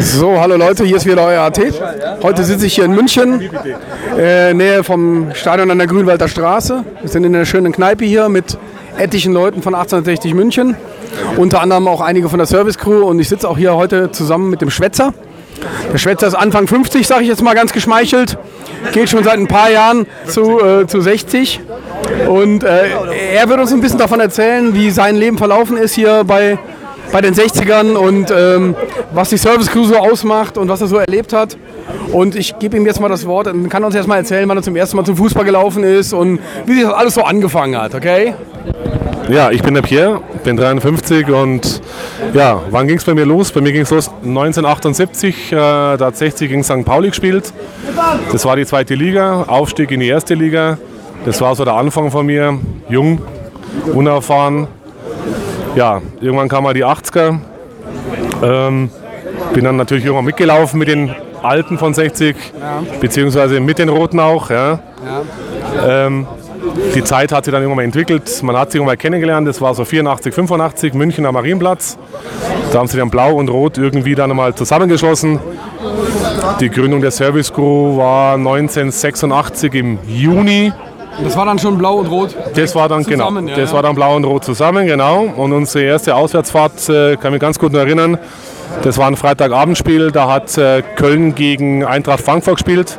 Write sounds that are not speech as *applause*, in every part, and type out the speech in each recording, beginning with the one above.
So, hallo Leute, hier ist wieder euer AT. Heute sitze ich hier in München, äh, Nähe vom Stadion an der Grünwalder Straße. Wir sind in einer schönen Kneipe hier mit etlichen Leuten von 1860 München. Unter anderem auch einige von der Service Crew und ich sitze auch hier heute zusammen mit dem Schwätzer. Der Schwätzer ist Anfang 50, sage ich jetzt mal ganz geschmeichelt. Geht schon seit ein paar Jahren zu, äh, zu 60. Und äh, er wird uns ein bisschen davon erzählen, wie sein Leben verlaufen ist hier bei bei den 60ern und ähm, was die Service Crew so ausmacht und was er so erlebt hat. Und ich gebe ihm jetzt mal das Wort und kann uns erst mal erzählen, wann er zum ersten Mal zum Fußball gelaufen ist und wie sich das alles so angefangen hat, okay? Ja, ich bin der Pierre, bin 53 und ja, wann ging es bei mir los? Bei mir ging es los 1978, äh, da hat 60 gegen St. Pauli gespielt. Das war die zweite Liga, Aufstieg in die erste Liga. Das war so der Anfang von mir, jung, unerfahren, ja, irgendwann kam mal die 80er. Ähm, bin dann natürlich irgendwann mitgelaufen mit den Alten von 60, ja. beziehungsweise mit den Roten auch. Ja. ja. Ähm, die Zeit hat sich dann irgendwann mal entwickelt. Man hat sich irgendwann mal kennengelernt. Das war so 84, 85, München am Marienplatz. Da haben sie dann Blau und Rot irgendwie dann mal zusammengeschlossen. Die Gründung der Service Crew war 1986 im Juni. Das war dann schon blau und rot? Das war dann genau, zusammen, genau. Ja, das war dann blau und rot zusammen, genau. Und unsere erste Auswärtsfahrt, äh, kann mich ganz gut erinnern, das war ein Freitagabendspiel, da hat äh, Köln gegen Eintracht Frankfurt gespielt.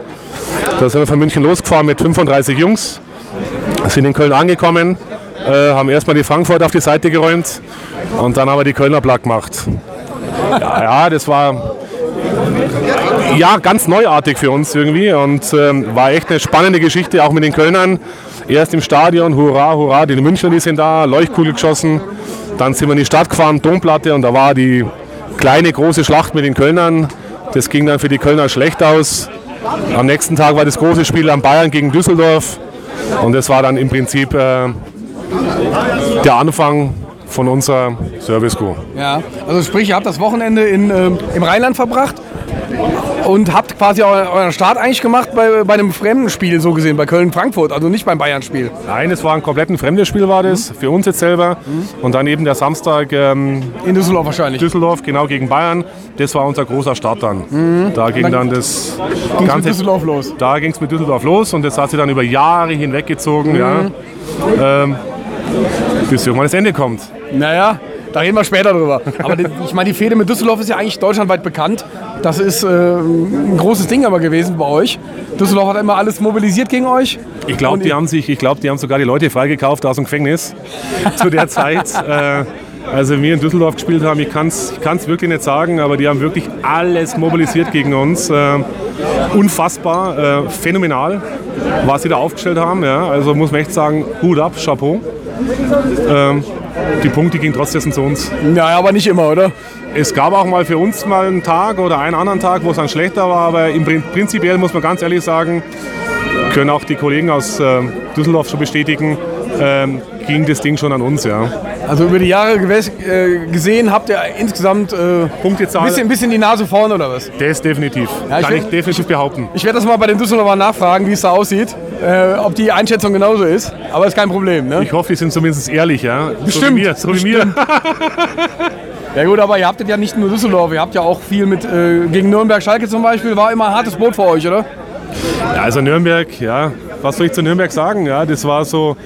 Da sind wir von München losgefahren mit 35 Jungs, sind in Köln angekommen, äh, haben erstmal die Frankfurt auf die Seite geräumt und dann haben wir die Kölner Plack gemacht. Ja, ja, das war ja, ganz neuartig für uns irgendwie und ähm, war echt eine spannende Geschichte, auch mit den Kölnern. Erst im Stadion, hurra, hurra, die Münchner, die sind da, Leuchtkugel geschossen. Dann sind wir in die Stadt gefahren, Domplatte und da war die kleine, große Schlacht mit den Kölnern. Das ging dann für die Kölner schlecht aus. Am nächsten Tag war das große Spiel am Bayern gegen Düsseldorf und das war dann im Prinzip äh, der Anfang von unserer Service Crew. Ja, also sprich, ihr habt das Wochenende in, äh, im Rheinland verbracht und habt quasi euren Start eigentlich gemacht bei, bei einem fremden Spiel, so gesehen, bei Köln-Frankfurt, also nicht beim Bayern-Spiel. Nein, es war ein komplett ein fremdes Spiel, war das, mhm. für uns jetzt selber. Mhm. Und dann eben der Samstag ähm, in Düsseldorf wahrscheinlich. Düsseldorf, genau gegen Bayern. Das war unser großer Start dann. Mhm. Da ging dann, dann das Ganze. Mit Düsseldorf los. Da ging es mit Düsseldorf los und das hat sich dann über Jahre hinweg gezogen, ja. Mhm. Ähm, bis irgendwann das Ende kommt. Naja, da reden wir später drüber. Aber die, ich meine, die Fehde mit Düsseldorf ist ja eigentlich deutschlandweit bekannt. Das ist äh, ein großes Ding aber gewesen bei euch. Düsseldorf hat immer alles mobilisiert gegen euch. Ich glaube, die, haben sich, die haben sogar die Leute freigekauft aus dem Gefängnis *laughs* zu der Zeit. Äh, also wir in Düsseldorf gespielt haben, ich kann es ich wirklich nicht sagen, aber die haben wirklich alles mobilisiert gegen uns. Äh, unfassbar, äh, phänomenal, was sie da aufgestellt haben. Ja. Also muss man echt sagen, Hut ab, Chapeau. Ähm, die Punkte gingen trotzdem zu uns. Ja, aber nicht immer, oder? Es gab auch mal für uns mal einen Tag oder einen anderen Tag, wo es dann schlechter war, aber im prinzipiell muss man ganz ehrlich sagen, können auch die Kollegen aus äh, Düsseldorf schon bestätigen, ähm, ging das Ding schon an uns, ja. Also über die Jahre äh, gesehen habt ihr insgesamt äh, ein bisschen, bisschen die Nase vorne oder was? Das definitiv. Ja, ich Kann werd, ich definitiv behaupten. Ich werde das mal bei den Düsseldorfer nachfragen, wie es da aussieht, äh, ob die Einschätzung genauso ist. Aber ist kein Problem. Ne? Ich hoffe, die sind zumindest ehrlich, ja. Bestimmt. So wie mir. So wie mir. Ja gut, aber ihr habt ja nicht nur Düsseldorf, ihr habt ja auch viel mit äh, gegen Nürnberg, Schalke zum Beispiel, war immer ein hartes Boot für euch, oder? Ja, also Nürnberg, ja, was soll ich zu Nürnberg sagen? Ja, das war so,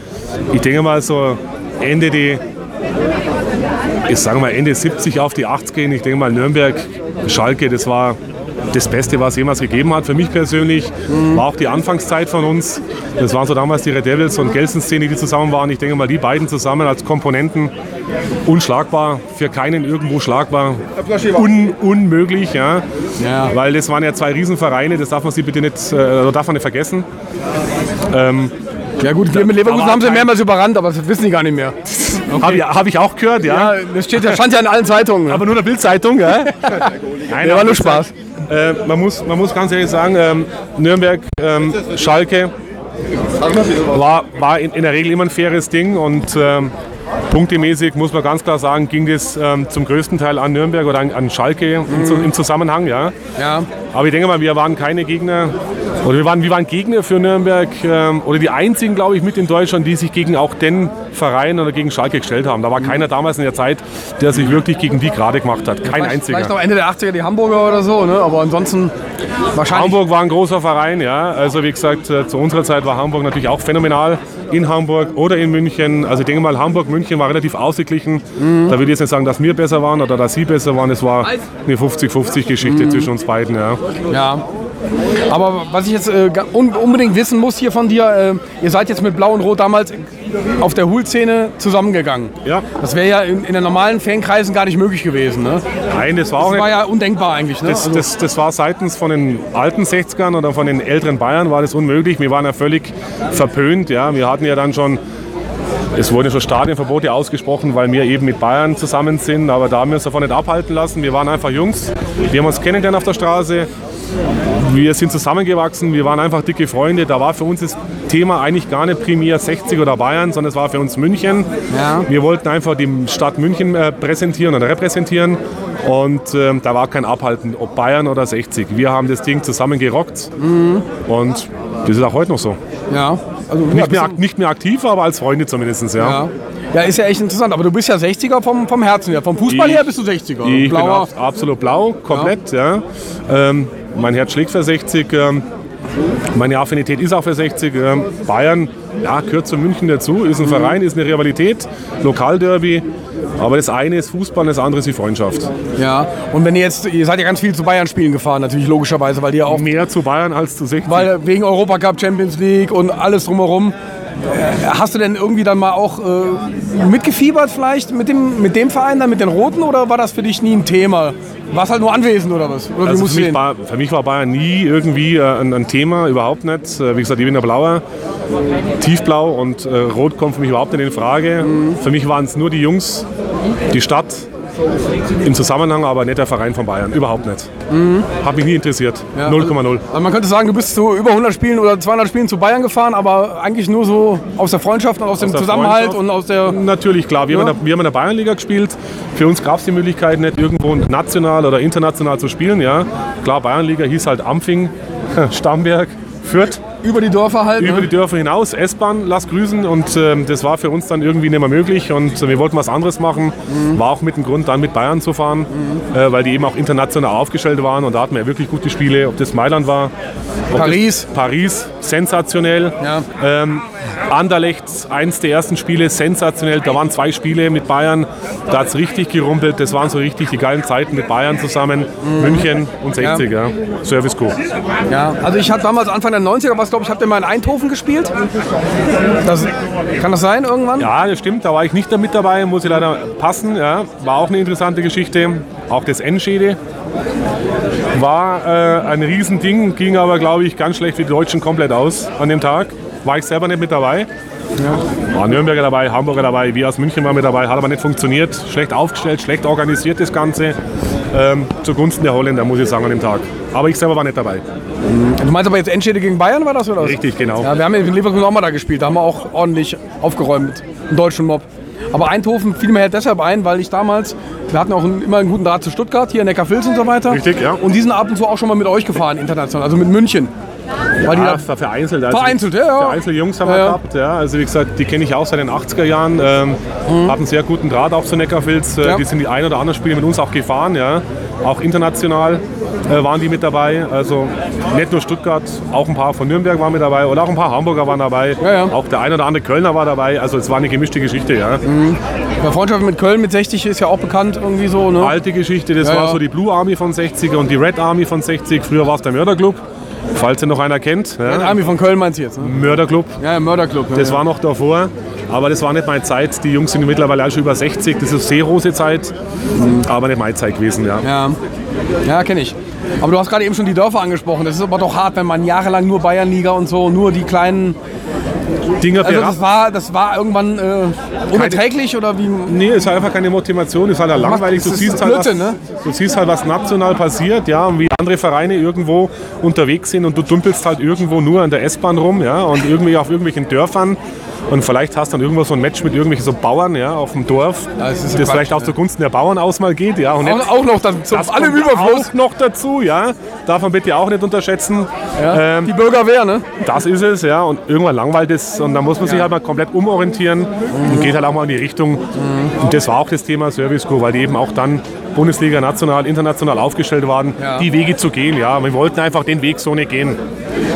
ich denke mal so Ende die, ich sage mal Ende 70 auf die 80 gehen. Ich denke mal Nürnberg, Schalke, das war das Beste, was es jemals gegeben hat. Für mich persönlich mhm. war auch die Anfangszeit von uns. Das waren so damals die Red Devils und Gelsen-Szene, die zusammen waren. Ich denke mal, die beiden zusammen als Komponenten unschlagbar, für keinen irgendwo schlagbar. Un, unmöglich, ja. ja. Weil das waren ja zwei Riesenvereine, das darf man sie bitte nicht, äh, darf man nicht vergessen. Ähm, ja gut, wir mit Leverkusen haben sie mehrmals überrannt, aber das wissen die gar nicht mehr. Okay. Habe ich, hab ich, auch gehört, ja. ja das steht, das stand ja in allen Zeitungen. Aber nur in der Bildzeitung, ja. *laughs* Nein, ja, war nur Spaß. Äh, man, muss, man muss ganz ehrlich sagen, ähm, Nürnberg, ähm, Schalke war, war in, in, der Regel immer ein faires Ding und ähm, punktemäßig muss man ganz klar sagen, ging das ähm, zum größten Teil an Nürnberg oder an, an Schalke mhm. im, im, Zusammenhang. Ja. ja. Aber ich denke mal, wir waren keine Gegner, Oder wir waren, wir waren Gegner für Nürnberg ähm, oder die einzigen, glaube ich, mit in Deutschland, die sich gegen auch den Verein oder gegen Schalke gestellt haben. Da war keiner damals in der Zeit, der sich wirklich gegen die gerade gemacht hat. Kein vielleicht, einziger. Vielleicht noch Ende der 80er die Hamburger oder so, ne? aber ansonsten wahrscheinlich. Hamburg war ein großer Verein, ja. Also wie gesagt, äh, zu unserer Zeit war Hamburg natürlich auch phänomenal. In Hamburg oder in München. Also ich denke mal, Hamburg, München war relativ ausgeglichen. Da würde ich jetzt nicht sagen, dass wir besser waren oder dass sie besser waren. Es war eine 50-50-Geschichte zwischen uns beiden, ja. Ja. Aber was ich jetzt äh, un unbedingt wissen muss hier von dir, äh, ihr seid jetzt mit Blau und Rot damals auf der Hul-Szene zusammengegangen. Ja. Das wäre ja in, in den normalen Fankreisen gar nicht möglich gewesen. Ne? Nein, das war auch Das nicht. war ja undenkbar eigentlich. Ne? Das, Also- das, das war seitens von den alten 60ern oder von den älteren Bayern war das unmöglich. Wir waren ja völlig verpönt. Ja. Wir hatten ja dann schon, es wurden schon Stadionverbote ausgesprochen, weil wir eben mit Bayern zusammen sind. Aber da haben wir uns davon nicht abhalten lassen. Wir waren einfach Jungs. Wir haben uns kennengelernt auf der Straße. Wir sind zusammengewachsen, wir waren einfach dicke Freunde. Da war für uns das Thema eigentlich gar nicht primär 60 oder Bayern, sondern es war für uns München. Ja. Wir wollten einfach die Stadt München äh, präsentieren oder repräsentieren. Und ähm, da war kein Abhalten, ob Bayern oder 60. Wir haben das Ding zusammen gerockt. Und das ist auch heute noch so. ja. Also, ja, Nicht mehr, nicht mehr aktiv, aber als Freunde zumindest. Ja. ja. ja, ist ja echt interessant. Aber du bist ja 60er vom, vom Herzen her. Vom Fußball Ich- her bist du 60er. Ich bin Blauer. abs- absolut blau, komplett. Ja. Ähm, mein Herz schlägt für 60. Ähm, meine Affinität ist auch für 60. Ähm, Bayern, ja, gehört zu München dazu. Ist ein Verein, ist eine Rivalität, Lokalderby. Aber das eine ist Fußball, das andere ist die Freundschaft. Ja. Und wenn ihr jetzt, ihr seid ja ganz viel zu Bayern-Spielen gefahren, natürlich logischerweise, weil ihr auch Mehr zu Bayern als zu 60. Weil wegen Europacup, Champions League und alles drumherum. Hast du denn irgendwie dann mal auch äh, mitgefiebert vielleicht mit dem, mit dem Verein, dann mit den Roten oder war das für dich nie ein Thema? Warst halt nur anwesend oder was? Oder Also für, mich war, für mich war Bayern nie irgendwie äh, ein, ein Thema, überhaupt nicht. Äh, Wie gesagt, ich bin der Blauer, tiefblau und äh, Rot kommt für mich überhaupt nicht in Frage. Mhm. Für mich waren es nur die Jungs, die Stadt im Zusammenhang, aber nicht der Verein von Bayern, überhaupt nicht. Hat mich nie interessiert, Mhm. Ja, 0,0. Also man könnte sagen, du bist zu über 100 Spielen oder 200 Spielen zu Bayern gefahren, aber eigentlich nur so aus der Freundschaft und aus, dem der Zusammenhalt und aus der... Natürlich, klar. Wir, Ja. haben in der, wir haben in der Bayernliga gespielt. Für uns gab es die Möglichkeit nicht, irgendwo national oder international zu spielen. Ja. Klar, Bayernliga hieß halt Ampfing, *laughs* Starnberg, Fürth. Über die Dörfer halt. über ne? die Dörfer hinaus, S-Bahn, lass grüßen und ähm, das war für uns dann irgendwie nicht mehr möglich und wir wollten was anderes machen. War auch mit dem Grund, dann mit Bayern zu fahren, äh, weil die eben auch international aufgestellt waren und da hatten wir wirklich gute Spiele, ob das Mailand war, Paris. Paris, sensationell. Ja. Ähm, Anderlecht, eins der ersten Spiele, sensationell. Da waren zwei Spiele mit Bayern, da hat es richtig gerumpelt. Das waren so richtig die geilen Zeiten mit Bayern zusammen, München und 60, ja. Service Co. Ja, also ich hatte damals Anfang der 90er, was glaube ich, habt ihr mal in Eindhoven gespielt? Das, kann das sein irgendwann? Ja, das stimmt, da war ich nicht damit dabei, muss ich leider passen. Ja. War auch eine interessante Geschichte. Auch das Enschede war äh, ein Riesending, ging aber, glaube ich, ganz schlecht für die Deutschen komplett aus an dem Tag. War ich selber nicht mit dabei. War Nürnberger dabei, Hamburger dabei, wir aus München waren mit dabei, hat aber nicht funktioniert. Schlecht aufgestellt, schlecht organisiert das Ganze. Ähm, zugunsten der Holländer, muss ich sagen, an dem Tag. Aber ich selber war nicht dabei. Du meinst aber jetzt Enschede gegen Bayern war das oder was? Richtig, genau. Ja, wir haben in Leverkusen auch mal da gespielt, da haben wir auch ordentlich aufgeräumt, einen deutschen Mob. Aber Eindhoven fiel mir halt deshalb ein, weil ich damals, wir hatten auch einen, immer einen guten Draht zu Stuttgart, hier in Neckarvils und so weiter. Richtig, ja. Und die sind ab und zu auch schon mal mit euch gefahren, international, also mit München. Weil die Ja, da, vereinzelt. Also Vereinzelt, ja, ja. Vereinzelt Jungs haben wir Ja, ja. gehabt. Ja. Also wie gesagt, die kenne ich auch seit den 80er Jahren. Ähm, Hatten einen sehr guten Draht auch zu Neckarfilz. Äh, Mhm. Ja. Die sind die ein oder anderen Spiele mit uns auch gefahren. Ja. Auch international äh, waren die mit dabei. Also nicht nur Stuttgart, auch ein paar von Nürnberg waren mit dabei oder auch ein paar Hamburger waren dabei. Ja, ja. Auch der ein oder andere Kölner war dabei. Also es war eine gemischte Geschichte. Ja. der Freundschaft mit Köln mit 60 ist ja auch bekannt irgendwie so. Ne? Alte Geschichte, das Ja, war ja. so die Blue Army von 60 und die Red Army von 60. Früher war es der Mörderclub. Falls ihr noch einer kennt. Der Ja. Army von Köln meinst du jetzt? Ne? Mörderclub. Ja, ja, Mörderclub. Ja, Das ja. war noch davor, aber das war nicht meine Zeit. Die Jungs sind mittlerweile auch schon über 60. Das ist Seerose-Zeit, aber nicht meine Zeit gewesen. Ja. Ja, ja kenne ich. Aber du hast gerade eben schon die Dörfer angesprochen. Das ist aber doch hart, wenn man jahrelang nur Bayernliga und so, nur die kleinen. Dinger Also das war, das war irgendwann äh, unerträglich oder wie? Nee, ist halt einfach keine Motivation, ist halt auch langweilig. Du siehst, halt was, Blödsinn, ne? du siehst halt, was national passiert, ja, und wie andere Vereine irgendwo unterwegs sind und du dümpelst halt irgendwo nur an der S-Bahn rum, ja, und irgendwie auf irgendwelchen Dörfern. Und vielleicht hast du dann irgendwo so ein Match mit irgendwelchen so Bauern ja, auf dem Dorf, Ja, das das, vielleicht auch zugunsten der Bauern aus mal geht. Ja, und Auch, auch noch dann zum Das allem Überfluss. auch noch dazu, ja, darf man bitte auch nicht unterschätzen. Ja, ähm, die Bürgerwehr, ne? Das ist es, ja. Und irgendwann langweilt es und dann muss man sich halt mal komplett umorientieren mhm. und geht halt auch mal in die Richtung. Mhm. Und das war auch das Thema Service Crew, weil die eben auch dann Bundesliga national, international aufgestellt waren, ja. die Wege zu gehen. Ja, wir wollten einfach den Weg so nicht gehen.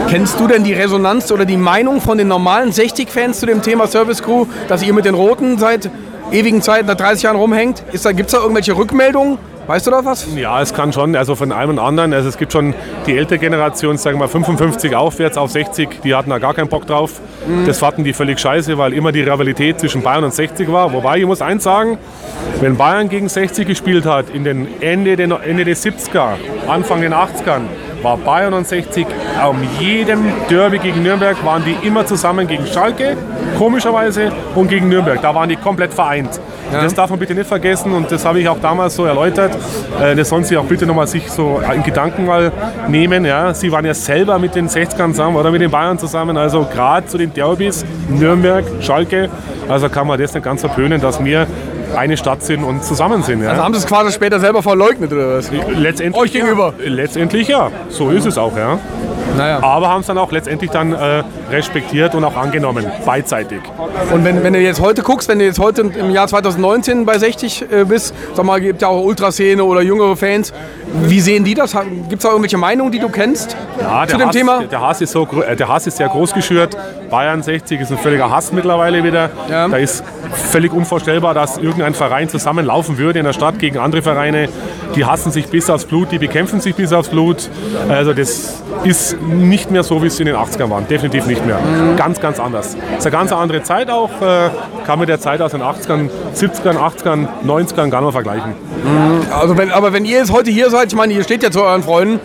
Kennst du denn die Resonanz oder die Meinung von den normalen 60-Fans zu dem Thema Service Crew, dass ihr mit den Roten seit ewigen Zeit, nach 30 Jahren rumhängt? Gibt es da irgendwelche Rückmeldungen? Weißt du da was? Ja, es kann schon, also von einem und anderen. Also es gibt schon die ältere Generation, sagen wir mal 55 aufwärts auf 60, die hatten da gar keinen Bock drauf. Mhm. Das fanden die völlig scheiße, weil immer die Rivalität zwischen Bayern und 60 war. Wobei, ich muss eins sagen, wenn Bayern gegen 60 gespielt hat, in den Ende, der, Ende der 70er, Anfang der 80ern, war Bayern und 60 um jedem Derby gegen Nürnberg waren die immer zusammen gegen Schalke, komischerweise, und gegen Nürnberg. Da waren die komplett vereint. Ja. Das darf man bitte nicht vergessen und das habe ich auch damals so erläutert. Äh, das sollen Sie auch bitte nochmal sich so in Gedanken mal nehmen. Ja. Sie waren ja selber mit den 60ern zusammen oder mit den Bayern zusammen. Also gerade zu den Derbys, Nürnberg, Schalke. Also kann man das nicht ganz verpönen, dass wir eine Stadt sind und zusammen sind. Ja. Also haben Sie es quasi später selber verleugnet oder was? Letztendlich, Euch gegenüber? Ja. Letztendlich ja. So ist es auch, ja. Naja. Aber haben es dann auch letztendlich dann äh, respektiert und auch angenommen, beidseitig. Und wenn, wenn du jetzt heute guckst, wenn du jetzt heute im Jahr 2019 bei 60 äh, bist, sag mal, gibt ja auch Ultraszene oder jüngere Fans, wie sehen die das? Gibt es da irgendwelche Meinungen, die du kennst ja, zu dem Hass, Thema? Der Hass, ist so, äh, der Hass ist sehr groß geschürt. Bayern 60 ist ein völliger Hass mittlerweile wieder. Ja. Da ist völlig unvorstellbar, dass irgendein Verein zusammenlaufen würde in der Stadt gegen andere Vereine. Die hassen sich bis aufs Blut, die bekämpfen sich bis aufs Blut. Also das ist nicht mehr so, wie es in den 80ern waren. Definitiv nicht mehr. Mhm. Ganz, ganz anders. Es ist eine ganz andere Zeit auch. Äh, kann mit der Zeit aus den 80ern, 70ern, 80ern, 90ern gar nicht mehr vergleichen. Mhm. Also wenn, aber wenn ihr jetzt heute hier seid, ich meine, ihr steht ja zu euren Freunden,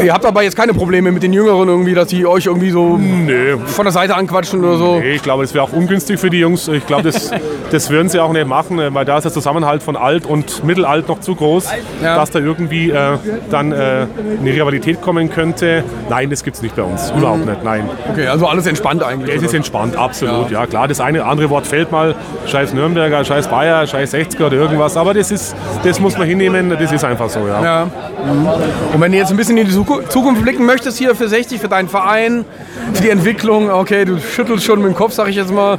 Ihr habt aber jetzt keine Probleme mit den Jüngeren irgendwie, dass die euch irgendwie so nee. von der Seite anquatschen oder so? Nee, ich glaube, das wäre auch ungünstig für die Jungs. Ich glaube, das, *laughs* das würden sie auch nicht machen, weil da ist der Zusammenhalt von alt und mittelalt noch zu groß, ja. dass da irgendwie äh, dann äh, eine Rivalität kommen könnte. Nein, das gibt es nicht bei uns. Mhm. Überhaupt nicht, nein. Okay, also alles entspannt eigentlich? Es ist entspannt, absolut. Ja. ja. klar, das eine andere Wort fällt mal. Scheiß Nürnberger, scheiß Bayer, scheiß 60er oder irgendwas. Aber das, ist, das muss man hinnehmen, das ist einfach so. Ja. ja. Mhm. Und wenn ihr jetzt ein bisschen in die Zukunft blicken möchtest hier für 60, für deinen Verein, für die Entwicklung, okay, du schüttelst schon mit dem Kopf, sag ich jetzt mal.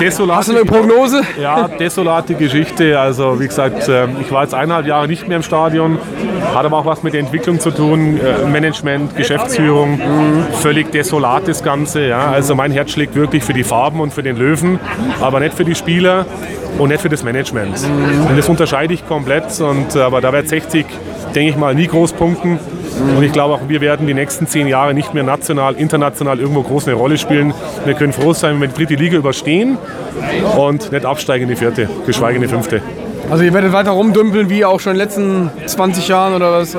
Desolate Hast du eine Prognose? Ja, desolate Geschichte. Also wie gesagt, ähm, ich war jetzt eineinhalb Jahre nicht mehr im Stadion, hat aber auch was mit der Entwicklung zu tun, äh, Management, Geschäftsführung, völlig desolat das Ganze. Ja. Also mein Herz schlägt wirklich für die Farben und für den Löwen, aber nicht für die Spieler und nicht für das Management. Und das unterscheide ich komplett. Und, aber da wird 60 denke ich mal, nie groß punkten. Und ich glaube auch, wir werden die nächsten zehn Jahre nicht mehr national, international irgendwo groß eine Rolle spielen. Wir können froh sein, wenn wir die dritte Liga überstehen und nicht absteigen in die vierte, geschweige in die fünfte. Also ihr werdet weiter rumdümpeln wie auch schon in den letzten 20 Jahren oder was?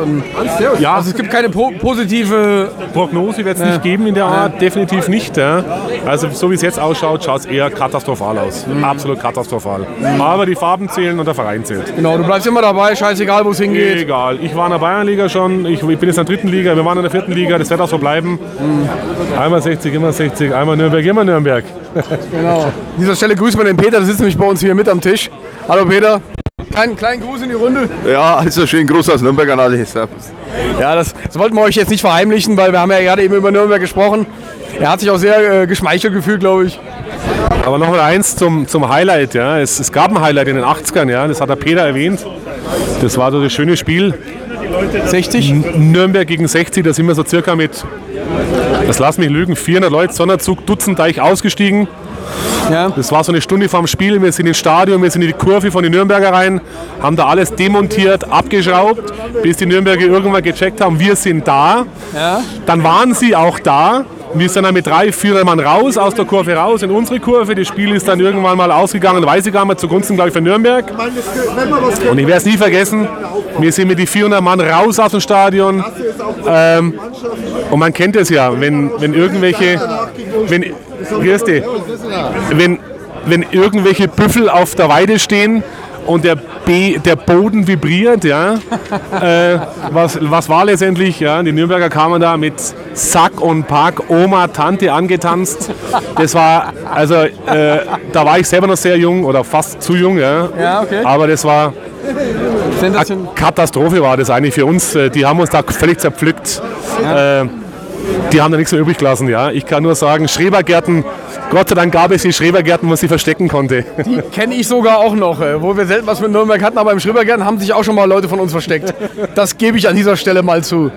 Ja. Also es gibt keine po positive... Prognose wird es nicht geben in der Art, definitiv nicht. Ja. Also so wie es jetzt ausschaut, schaut es eher katastrophal aus. Mhm. Absolut katastrophal. Mhm. Aber die Farben zählen und der Verein zählt. Genau, du bleibst immer dabei, scheißegal wo es hingeht. Egal. Ich war in der Bayernliga schon, ich, ich, bin jetzt in der dritten Liga, wir waren in der vierten Liga, das wird auch so bleiben. Mhm. Einmal 60, immer 60, einmal Nürnberg, immer Nürnberg. genau. An dieser Stelle grüßen wir den Peter, der sitzt nämlich bei uns hier mit am Tisch. Hallo Peter. Kleinen, kleinen Gruß in die Runde. Ja, also schönen Gruß aus Nürnberg an alle. Ja, das, das, wollten wir euch jetzt nicht verheimlichen, weil wir haben ja gerade eben über Nürnberg gesprochen. Er hat sich auch sehr äh, geschmeichelt gefühlt, glaube ich. Aber noch mal eins zum, zum Highlight. Ja. Es, es, gab ein Highlight in den 80ern, ja. das hat der Peter erwähnt. Das war so das schöne Spiel. 60? N Nürnberg gegen 60, da sind wir so circa mit, das lass mich lügen, 400 Leute, Sonderzug, Dutzendteich ausgestiegen. Ja. Das war so eine Stunde vorm Spiel. Wir sind ins Stadion, wir sind in die Kurve von den Nürnberger rein, haben da alles demontiert, abgeschraubt, bis die Nürnberger irgendwann gecheckt haben, wir sind da. Ja. Dann waren sie auch da. Wir sind dann mit drei, vier Mann raus, aus der Kurve raus, in unsere Kurve. Das Spiel ist dann irgendwann mal ausgegangen, weiß ich gar nicht, zugunsten, glaube ich, von Nürnberg. Und ich werde es nie vergessen, wir sind mit die 400 Mann raus aus dem Stadion. Ähm, und man kennt es ja, wenn, wenn irgendwelche, wenn. Wenn, wenn irgendwelche Büffel auf der Weide stehen und der, B, der Boden vibriert, ja, *laughs* äh, was, was war letztendlich, ja, die Nürnberger kamen da mit Sack und Pack, Oma, Tante angetanzt. Das war, also, äh, da war ich selber noch sehr jung oder fast zu jung, ja, ja okay. aber das war Eine Katastrophe war das eigentlich für uns. Äh, die haben uns da völlig zerpflückt. Ja. Äh, die haben da nichts mehr übrig gelassen. Ja. Ich kann nur sagen, Schrebergärten, Gott sei Dank gab es die Schrebergärten, wo man sie verstecken konnte. Die kenne ich sogar auch noch, äh, wo wir selten was mit Nürnberg hatten, aber im Schrebergärten haben sich auch schon mal Leute von uns versteckt. Das gebe ich an dieser Stelle mal zu.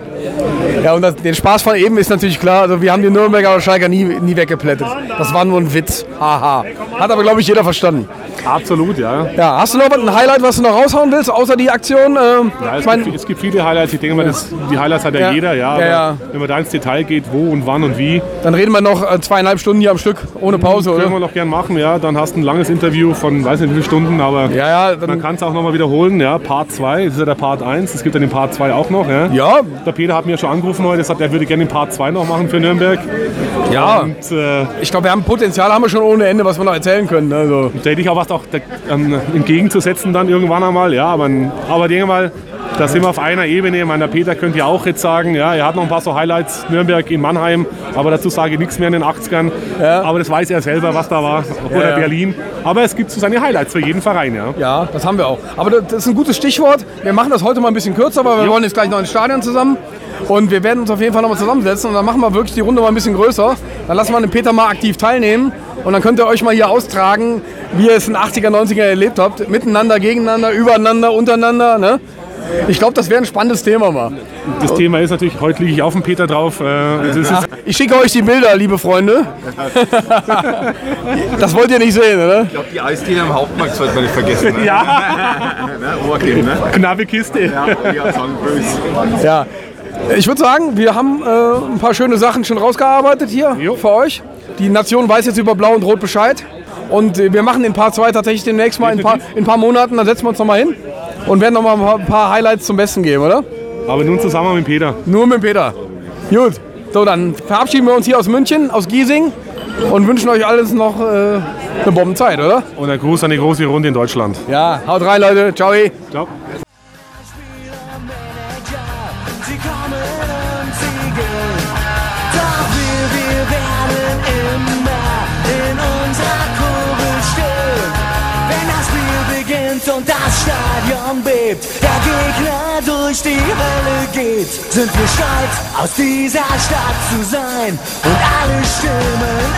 Ja, und das, den Spaß von eben ist natürlich klar. Also wir haben die Nürnberger oder Schalker nie, nie weggeplättet. Das war nur ein Witz. Haha. Hat aber, glaube ich, jeder verstanden. Absolut, ja. Ja, hast du noch ein Highlight, was du noch raushauen willst, außer die Aktion? Äh, ja, es, mein, gibt, es, gibt, viele Highlights. Ich denke mal, das, die Highlights hat ja, ja jeder, ja. ja, ja. Wenn man da ins Detail geht, wo und wann und wie. Dann reden wir noch äh, zweieinhalb Stunden hier am Stück, ohne Pause, oder? Können wir noch gern machen, ja. Dann hast du ein langes Interview von, weiß nicht wie viele Stunden, aber ja, ja, man kann es auch nochmal wiederholen, ja. Part 2, das ist ja der Part 1. Es gibt dann den Part 2 auch noch, ja. Ja. Der Peter hat mir schon angerufen heute, sagt, er würde gerne den Part 2 noch machen für Nürnberg. Ja. Und, äh, ich glaube, wir haben Potenzial, haben wir schon ohne Ende, was wir noch erzählen können. Also. Da hätte ich auch was auch ähm, entgegenzusetzen dann irgendwann einmal. Ja, aber, aber irgendwann, da sind wir auf einer Ebene. Ich meine, der Peter könnte ja auch jetzt sagen, ja, er hat noch ein paar so Highlights, Nürnberg in Mannheim, aber dazu sage ich nichts mehr in den 80ern. Ja. Aber das weiß er selber, was da war. Oder ja, Berlin. Aber es gibt so seine Highlights für jeden Verein, ja. Ja, das haben wir auch. Aber das ist ein gutes Stichwort. Wir machen das heute mal ein bisschen kürzer, weil wir jo. wollen jetzt gleich noch ins Stadion zusammen. Und wir werden uns auf jeden Fall nochmal zusammensetzen und dann machen wir wirklich die Runde mal ein bisschen größer. Dann lassen wir den Peter mal aktiv teilnehmen und dann könnt ihr euch mal hier austragen, wie ihr es in den 80er, 90er erlebt habt. Miteinander, gegeneinander, übereinander, untereinander. Ne? Ich glaube, das wäre ein spannendes Thema mal. Das Thema ist natürlich, heute liege ich auf dem Peter drauf. Äh, ja, ich schicke euch die Bilder, liebe Freunde. *laughs* das wollt ihr nicht sehen, oder? Ich glaube, die Eisdiele am Hauptmarkt sollte man nicht vergessen. Ne? *laughs* Ja. ne? Ohrcreme, ne? Knappe Kiste. Ja, ja, ich würde sagen, wir haben äh, ein paar schöne Sachen schon rausgearbeitet hier jo. für euch. Die Nation weiß jetzt über Blau und Rot Bescheid. Und äh, wir machen in Part 2 tatsächlich demnächst mal in ein, paar, in ein paar Monaten. Dann setzen wir uns nochmal hin und werden nochmal ein paar Highlights zum Besten geben, oder? Aber nun zusammen mit Peter. Nur mit Peter. Gut. So, dann verabschieden wir uns hier aus München, aus Giesing und wünschen euch alles noch äh, eine Bombenzeit, oder? Und ein Gruß an die große Runde in Deutschland. Ja, haut rein, Leute. Ciao. Ciao. Und das Stadion bebt, der Gegner durch die Hölle geht, sind wir stolz, aus dieser Stadt zu sein? Und alle Stimmen